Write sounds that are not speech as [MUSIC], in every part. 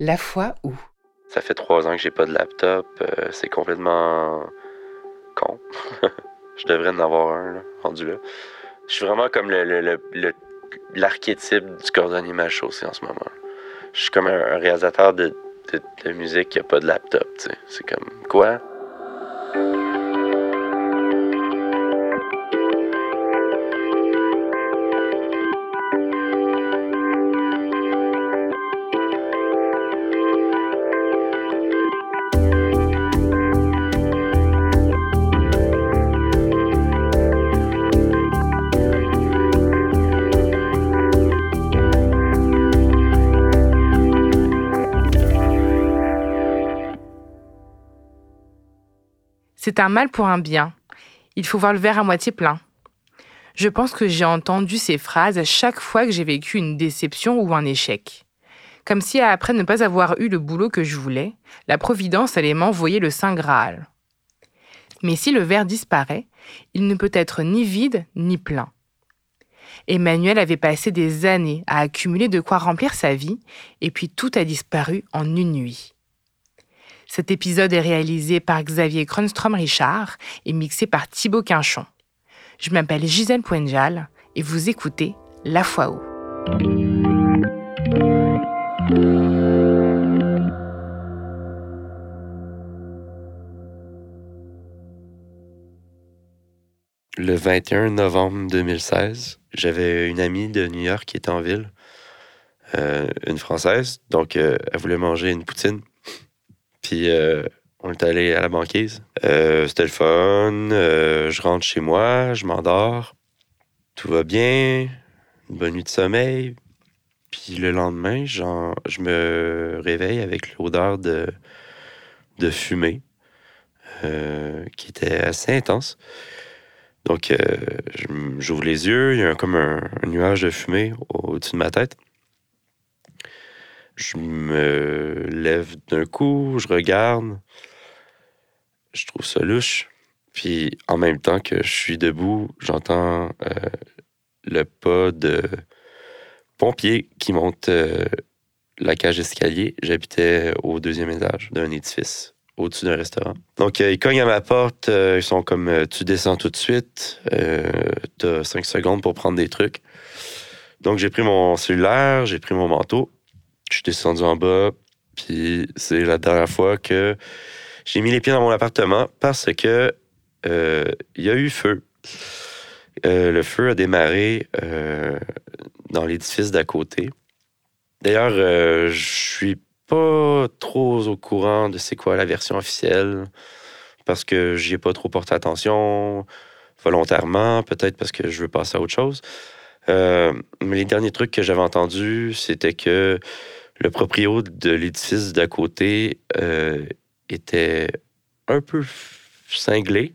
La fois où? Ça fait trois ans que j'ai pas de laptop. euh, c'est complètement con. [LAUGHS] je devrais en avoir un, rendu là. Je suis vraiment comme l'archétype du cordonnier mal chaussé en ce moment. Je suis comme un, réalisateur de, musique qui a pas de laptop. C'est comme quoi? C'est un mal pour un bien. Il faut voir le verre à moitié plein. Je pense que j'ai entendu ces phrases chaque fois que j'ai vécu une déception ou un échec. Comme si après ne pas avoir eu le boulot que je voulais, la Providence allait m'envoyer le Saint Graal. Mais si le verre disparaît, il ne peut être ni vide ni plein. Emmanuel avait passé des années à accumuler de quoi remplir sa vie, et puis tout a disparu en une nuit. Cet épisode est réalisé par Xavier Kronstrom-Richard et mixé par Thibaut Quinchon. Je m'appelle Gisèle Poenjal et vous écoutez La Fois où. Le 21 novembre 2016, j'avais une amie de New York qui était en ville, euh, une Française. Donc, euh, elle voulait manger une poutine. Puis, euh, on est allé à la banquise. Euh, C'était le fun. Euh, je rentre chez moi, je m'endors. Tout va bien. Une bonne nuit de sommeil. Puis, le lendemain, je me réveille avec l'odeur de, de fumée qui était assez intense. Donc, j'ouvre les yeux, il y a comme un, nuage de fumée au- au-dessus de ma tête. Je me lève d'un coup, je regarde, je trouve ça louche. Puis, en même temps que je suis debout, j'entends euh, le pas de pompiers qui monte euh, la cage d'escalier. J'habitais au deuxième étage d'un édifice au-dessus d'un restaurant. Donc, euh, ils cognent à ma porte. ils sont comme Tu descends tout de suite. T'as cinq secondes pour prendre des trucs. Donc, j'ai pris mon cellulaire, j'ai pris mon manteau. Je suis descendu en bas. Puis, c'est la dernière fois que j'ai mis les pieds dans mon appartement parce que euh, il y a eu feu. Euh, le feu a démarré euh, dans l'édifice d'à côté. D'ailleurs, je suis pas trop au courant de c'est quoi la version officielle parce que j'y ai pas trop porté attention volontairement, peut-être parce que je veux passer à autre chose. Euh, les derniers trucs que j'avais entendus, c'était que le proprio de l'édifice d'à côté euh, était un peu cinglé.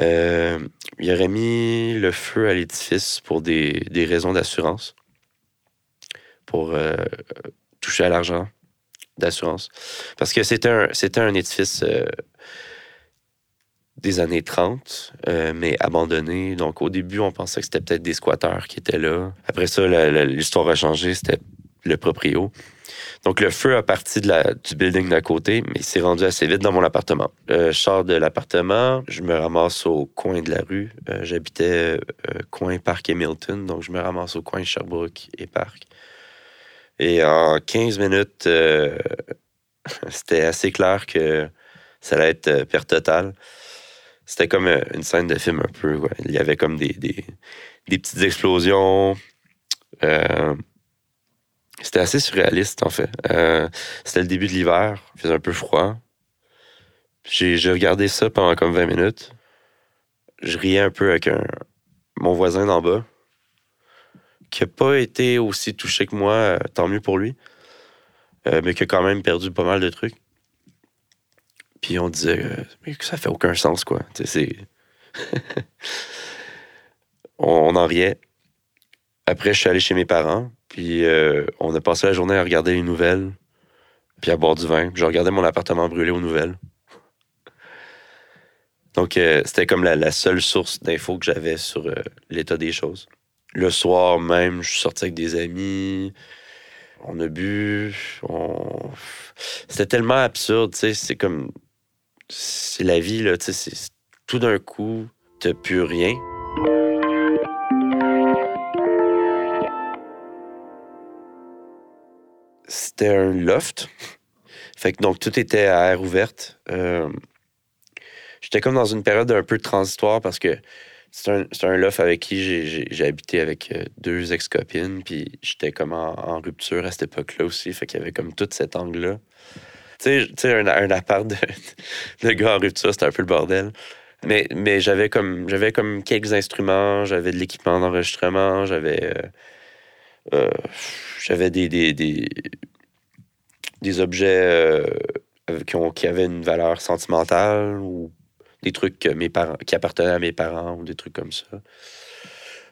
Euh, il aurait mis le feu à l'édifice pour des, raisons d'assurance, pour toucher à l'argent d'assurance. Parce que c'était un, un édifice des années 30, euh, mais abandonné. Donc au début, on pensait que c'était peut-être des squatteurs qui étaient là. Après ça, l'histoire a changé, c'était le proprio. Donc le feu a parti de du building d'à côté, mais il s'est rendu assez vite dans mon appartement. Euh, je sors de l'appartement, je me ramasse au coin de la rue. Euh, J'habitais coin Parc et Milton, donc je me ramasse au coin Sherbrooke et Parc. Et en 15 minutes, [LAUGHS] c'était assez clair que ça allait être perte totale. C'était comme euh, une scène de film un peu. Il y avait comme des, des, petites explosions. Euh, c'était assez surréaliste, en fait. Euh, c'était le début de l'hiver. Il faisait un peu froid. J'ai regardé ça pendant comme 20 minutes. Je riais un peu avec un, mon voisin d'en bas, qui n'a pas été aussi touché que moi, tant mieux pour lui, mais qui a quand même perdu pas mal de trucs. Puis on disait, euh, mais ça fait aucun sens, quoi. C'est. [LAUGHS] on, en riait. Après, je suis allé chez mes parents, puis euh, on a passé la journée à regarder les nouvelles, puis à boire du vin. Je regardais mon appartement brûler aux nouvelles. Donc, euh, c'était comme la, seule source d'infos que j'avais sur euh, l'état des choses. Le soir même, je suis sorti avec des amis. on a bu. C'était tellement absurde, tu sais. C'est comme. C'est la vie, là, tu sais. Tout d'un coup, t'as plus rien. C'était un loft. Fait que donc tout était à air ouverte. Euh, j'étais comme dans une période un peu transitoire parce que c'est un, un, loft avec qui j'ai habité avec euh, deux ex-copines, puis j'étais comme en, rupture à cette époque-là aussi. Fait qu'il y avait comme tout cet angle-là. Tu sais, un, un appart de, de gars rupture, c'était un peu le bordel. Mais, mais j'avais comme j'avais comme quelques instruments, j'avais de l'équipement d'enregistrement, j'avais euh, j'avais des, des, des, des, objets qui, ont, qui avaient une valeur sentimentale ou des trucs que mes parents, qui appartenaient à mes parents ou des trucs comme ça.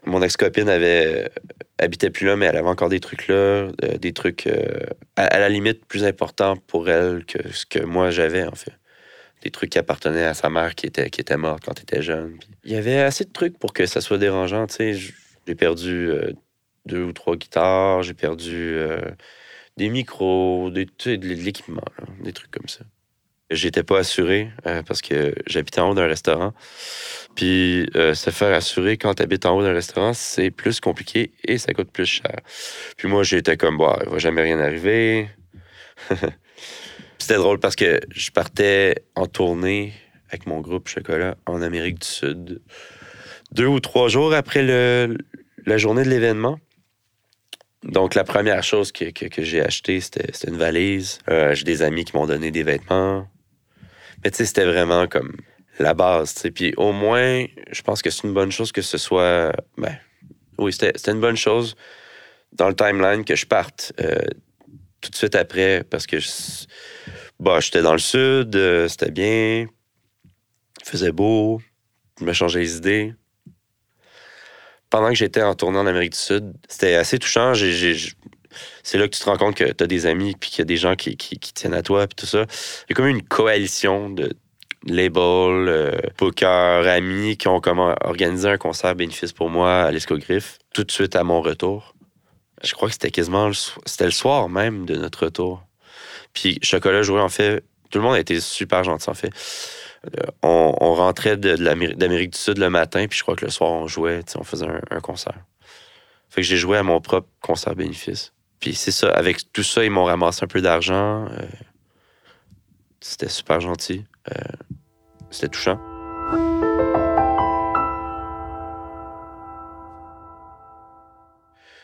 Mon ex-copine avait habitait plus là, mais elle avait encore des trucs là, euh, des trucs euh, à, la limite plus importants pour elle que ce que moi j'avais en fait. Des trucs qui appartenaient à sa mère qui était, qui était morte quand elle était jeune. il y avait assez de trucs pour que ça soit dérangeant. J'ai perdu euh, deux ou trois guitares, j'ai perdu des micros, des, de l'équipement, des trucs comme ça. J'étais pas assuré euh, parce que j'habitais en haut d'un restaurant. Puis euh, se faire assurer quand tu habites en haut d'un restaurant, c'est plus compliqué et ça coûte plus cher. Puis moi, j'étais comme, bah, il va jamais rien arriver. [LAUGHS] C'était drôle parce que je partais en tournée avec mon groupe Chocolat en Amérique du Sud. Deux ou trois jours après le, la journée de l'événement. Donc, la première chose que, que, j'ai acheté, c'était une valise. Euh, j'ai des amis qui m'ont donné des vêtements. Mais tu sais, c'était vraiment comme la base. sais. Puis au moins, je pense que c'est une bonne chose que ce soit. Ben, oui, c'était une bonne chose dans le timeline que je parte euh, tout de suite après parce que bah, j'étais dans le sud, euh, c'était bien, il faisait beau, je me changeais les idées. Pendant que j'étais en tournée en Amérique du Sud, c'était assez touchant. J'ai c'est là que tu te rends compte que tu as des amis, puis qu'il y a des gens qui, tiennent à toi, puis tout ça. Il y a comme une coalition de labels, euh, amis qui ont comment organisé un concert bénéfice pour moi à l'Escogriffe, tout de suite à mon retour. Je crois que c'était quasiment le, c'était le soir même de notre retour. Puis Chocolat jouait, en fait, tout le monde a été super gentil, en fait. Euh, on, rentrait d'Amérique du Sud le matin, puis je crois que le soir, on jouait, on faisait un concert. Fait que j'ai joué à mon propre concert bénéfice. Puis c'est ça, avec tout ça, ils m'ont ramassé un peu d'argent. Euh, c'était super gentil. Euh, c'était touchant.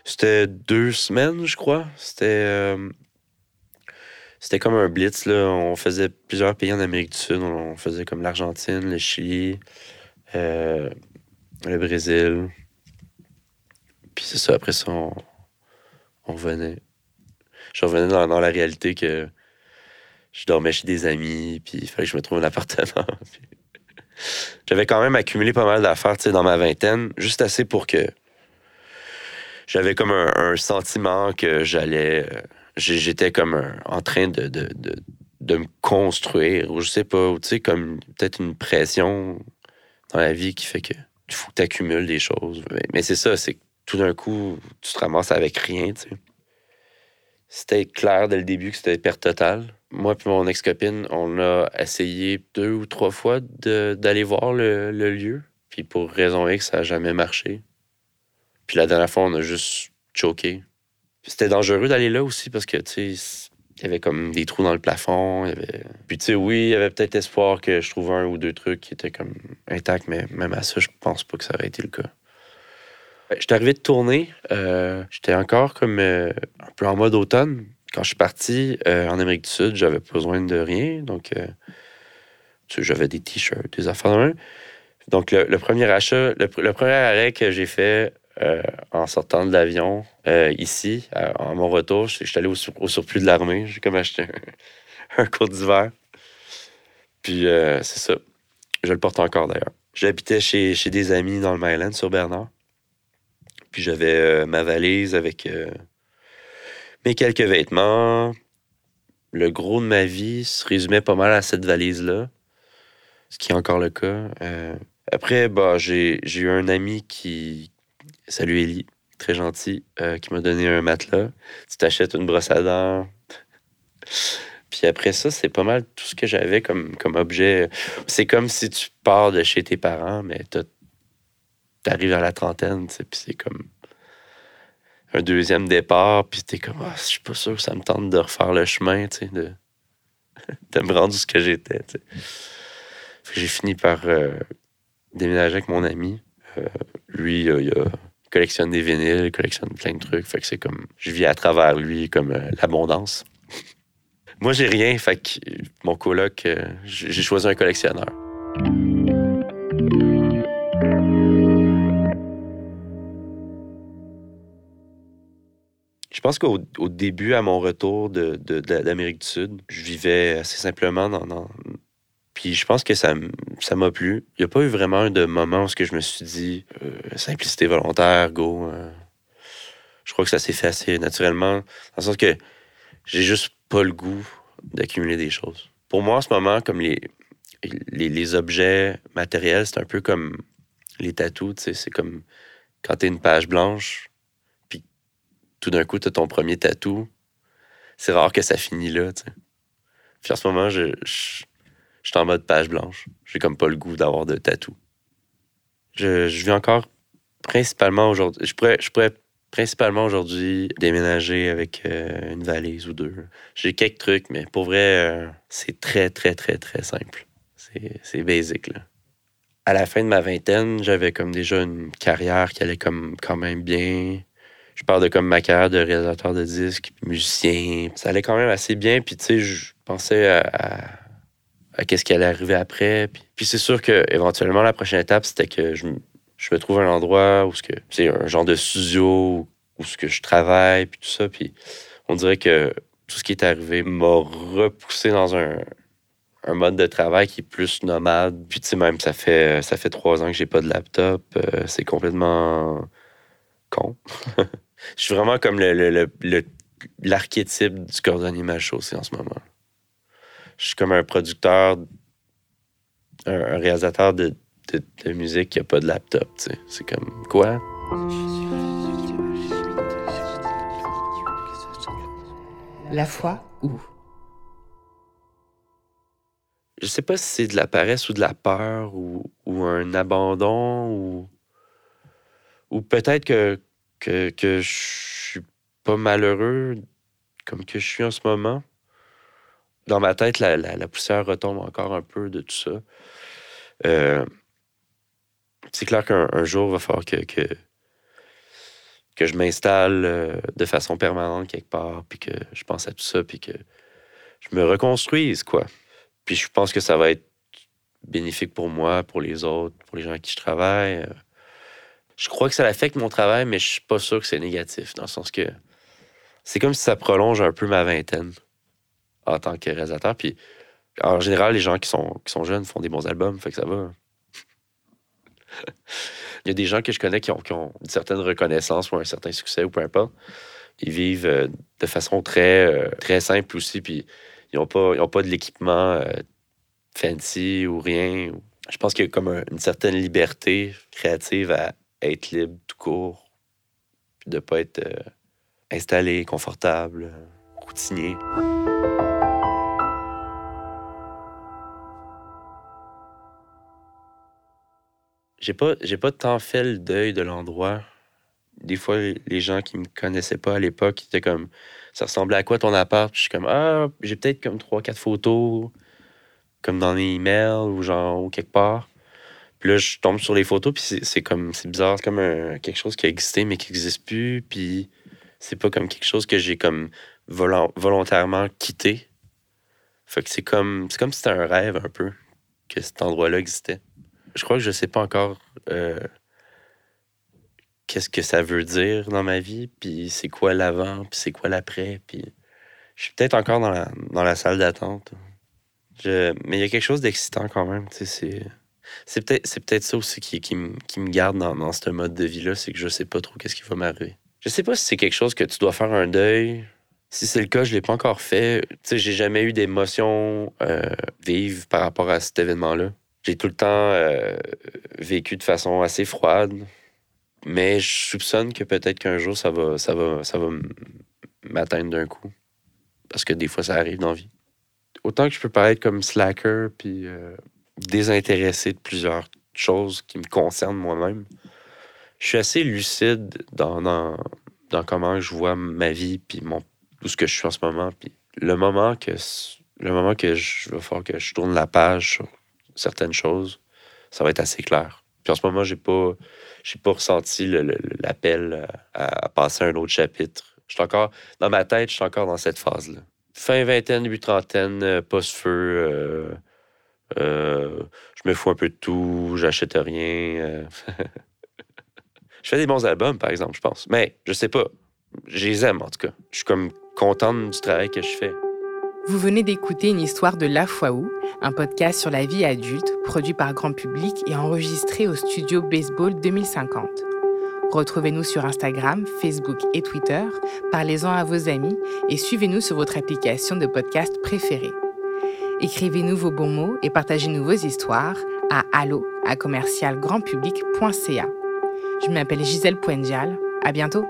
C'était deux semaines, je crois. C'était. Euh, c'était comme un blitz, là. On faisait plusieurs pays en Amérique du Sud. On faisait comme l'Argentine, le Chili, le Brésil. Puis c'est ça, après ça, on, on revenait. Je revenais dans, la réalité que je dormais chez des amis, puis il fallait que je me trouve un appartement. [LAUGHS] J'avais quand même accumulé pas mal d'affaires dans ma vingtaine, juste assez pour que j'avais comme un, sentiment que j'allais. Euh, j'étais comme en train de, de, me construire, ou je sais pas, tu sais, comme peut-être une pression dans la vie qui fait que faut tu accumules des choses. Mais, c'est ça, c'est tout d'un coup, tu te ramasses avec rien, tu sais. C'était clair dès le début que c'était perte totale. Moi et mon ex-copine, on a essayé deux ou trois fois d'aller voir le, lieu. Puis pour raison X, ça n'a jamais marché. Puis la dernière fois, on a juste choqué. C'était dangereux d'aller là aussi parce que, tu y avait comme des trous dans le plafond. Puis, oui, il y avait peut-être espoir que je trouve un ou deux trucs qui étaient comme intacts, mais même à ça, je pense pas que ça aurait été le cas. J'étais arrivé de tourner. Euh, j'étais encore comme euh, un peu en mode automne. Quand je suis parti euh, en Amérique du Sud, j'avais besoin de rien. Donc, j'avais des t-shirts, des affaires Donc, le, premier achat, le, premier arrêt que j'ai fait en sortant de l'avion ici, en mon retour, j'étais allé au, surplus de l'armée. J'ai comme acheté un, [LAUGHS] court d'hiver. Puis, c'est ça. Je le porte encore d'ailleurs. J'habitais chez, chez des amis dans le Maryland, sur Bernard. Puis j'avais euh, ma valise avec euh, mes quelques vêtements. Le gros de ma vie se résumait pas mal à cette valise-là, ce qui est encore le cas. Euh, après, bah, j'ai eu un ami qui. Salut Ellie. très gentil, qui m'a donné un matelas. Tu t'achètes une brosse à dents. [LAUGHS] Puis après ça, c'est pas mal tout ce que j'avais comme, comme objet. C'est comme si tu pars de chez tes parents, mais t'arrives à la trentaine, puis c'est comme un deuxième départ, puis t'es comme, ah, je suis pas sûr que ça me tente de refaire le chemin, tu sais, de, [LAUGHS] de me rendre où ce que j'étais, J'ai fini par euh, déménager avec mon ami. Euh, lui, il collectionne des vinyles, il collectionne plein de trucs, fait que c'est comme, je vis à travers lui comme euh, l'abondance. [LAUGHS] Moi, j'ai rien, fait que mon coloc, j'ai choisi un collectionneur. Je pense qu'au début, à mon retour d'Amérique de, du Sud, je vivais assez simplement dans. Puis je pense que ça m'a plu. Il n'y a pas eu vraiment de moment où je me suis dit euh, simplicité volontaire, go. Euh. je crois que ça s'est fait naturellement, dans le sens que j'ai juste pas le goût d'accumuler des choses. Pour moi, en ce moment, comme les, les, objets matériels, c'est un peu comme les tatous, c'est comme quand tu une page blanche, tout d'un coup, tu as ton premier tatou. C'est rare que ça finit là, tu. Puis en ce moment, je, suis en mode page blanche. J'ai comme pas le goût d'avoir de tatou. Je, vis encore principalement aujourd'hui. Je pourrais, je pourrais principalement aujourd'hui déménager avec euh, une valise ou deux. J'ai quelques trucs, mais pour vrai, euh, c'est très, très, très, très simple. C'est basic, là. À la fin de ma vingtaine, j'avais comme déjà une carrière qui allait comme quand même bien je parle de comme ma carrière de réalisateur de disques, musicien. Ça allait quand même assez bien. Puis, tu sais, je pensais à, qu'est-ce qui allait arriver après. Puis, c'est sûr que éventuellement la prochaine étape, c'était que je, je, me trouve un endroit où c'est un genre de studio où ce que je travaille, puis tout ça. Puis, on dirait que tout ce qui est arrivé m'a repoussé dans un, un mode de travail qui est plus nomade. Puis, tu sais, même, ça fait, ça fait trois ans que j'ai pas de laptop. Euh, c'est complètement con. [LAUGHS] Je suis vraiment comme l'archétype du cordonnier mal chaussé en ce moment. Je suis comme un producteur, un, réalisateur de, musique qui n'a pas de laptop. C'est comme quoi? La foi où? Je sais pas si c'est de la paresse ou de la peur ou, un abandon ou, ou peut-être que que, que je suis pas malheureux comme que je suis en ce moment. Dans ma tête, la, la, poussière retombe encore un peu de tout ça. Euh, c'est clair qu'un jour, il va falloir que, que, que je m'installe euh, de façon permanente quelque part, puis que je pense à tout ça, puis que je me reconstruise, quoi. Puis je pense que ça va être bénéfique pour moi, pour les autres, pour les gens avec qui je travaille. Je crois que ça affecte mon travail, mais je suis pas sûr que c'est négatif, dans le sens que c'est comme si ça prolonge un peu ma vingtaine en tant que réalisateur. Puis en général, les gens qui sont, qui sont jeunes font des bons albums, fait que ça va. [LAUGHS] Il y a des gens que je connais qui ont, une certaine reconnaissance ou un certain succès ou peu importe. Ils vivent euh, de façon très, euh, très simple aussi, puis ils n'ont pas, pas de l'équipement euh, fancy ou rien. Je pense qu'il y a comme une certaine liberté créative à être libre tout court, puis de pas être euh, installé, confortable, routinier. J'ai pas, pas tant fait le deuil de l'endroit. Des fois, les gens qui me connaissaient pas à l'époque étaient comme ça ressemblait à quoi ton appart? je suis comme ah, j'ai peut-être comme trois, quatre photos, comme dans les emails ou genre ou quelque part. Puis là, je tombe sur les photos, puis c'est comme, c'est bizarre, c'est comme quelque chose qui a existé, mais qui n'existe plus, puis c'est pas comme quelque chose que j'ai comme volontairement quitté. Fait que c'est comme, c'est comme si c'était un rêve un peu, que cet endroit-là existait. Je crois que je sais pas encore euh, qu'est-ce que ça veut dire dans ma vie, puis c'est quoi l'avant, puis c'est quoi l'après, puis je suis peut-être encore dans la, salle d'attente. Mais il y a quelque chose d'excitant quand même, tu sais, c'est peut-être peut ça aussi qui, me garde dans, dans ce mode de vie-là, c'est que je sais pas trop qu'est-ce qui va m'arriver. Je sais pas si c'est quelque chose que tu dois faire un deuil. Si c'est le cas, je l'ai pas encore fait. Tu sais, j'ai jamais eu d'émotions euh, vives par rapport à cet événement-là. J'ai tout le temps euh, vécu de façon assez froide. Mais je soupçonne que peut-être qu'un jour, ça va, ça va, ça va m'atteindre d'un coup. Parce que des fois, ça arrive dans la vie. Autant que je peux paraître comme slacker, puis euh, désintéressé de plusieurs choses qui me concernent moi-même, je suis assez lucide dans, dans, dans, comment je vois ma vie, puis mon, tout ce que je suis en ce moment. Puis le moment que, le moment que je vais faire que je tourne la page sur certaines choses, ça va être assez clair. Puis en ce moment, j'ai pas, j'ai pas ressenti l'appel à, passer un autre chapitre. Je encore, dans ma tête, je suis encore dans cette phase-là. Fin vingtaine, début trentaine, euh, post-feu, euh, euh, je me fous un peu de tout, j'achète rien. [LAUGHS] je fais des bons albums, par exemple, je pense. Mais je sais pas. Je les aime, en tout cas. Je suis comme content du travail que je fais. Vous venez d'écouter une histoire de La Foi Où, un podcast sur la vie adulte, produit par grand public et enregistré au studio Baseball 2050. Retrouvez-nous sur Instagram, Facebook et Twitter, parlez-en à vos amis et suivez-nous sur votre application de podcast préférée. Écrivez-nous vos bons mots et partagez-nous vos histoires à allo à commercialgrandpublic.ca. Je m'appelle Gisèle Poendial. À bientôt!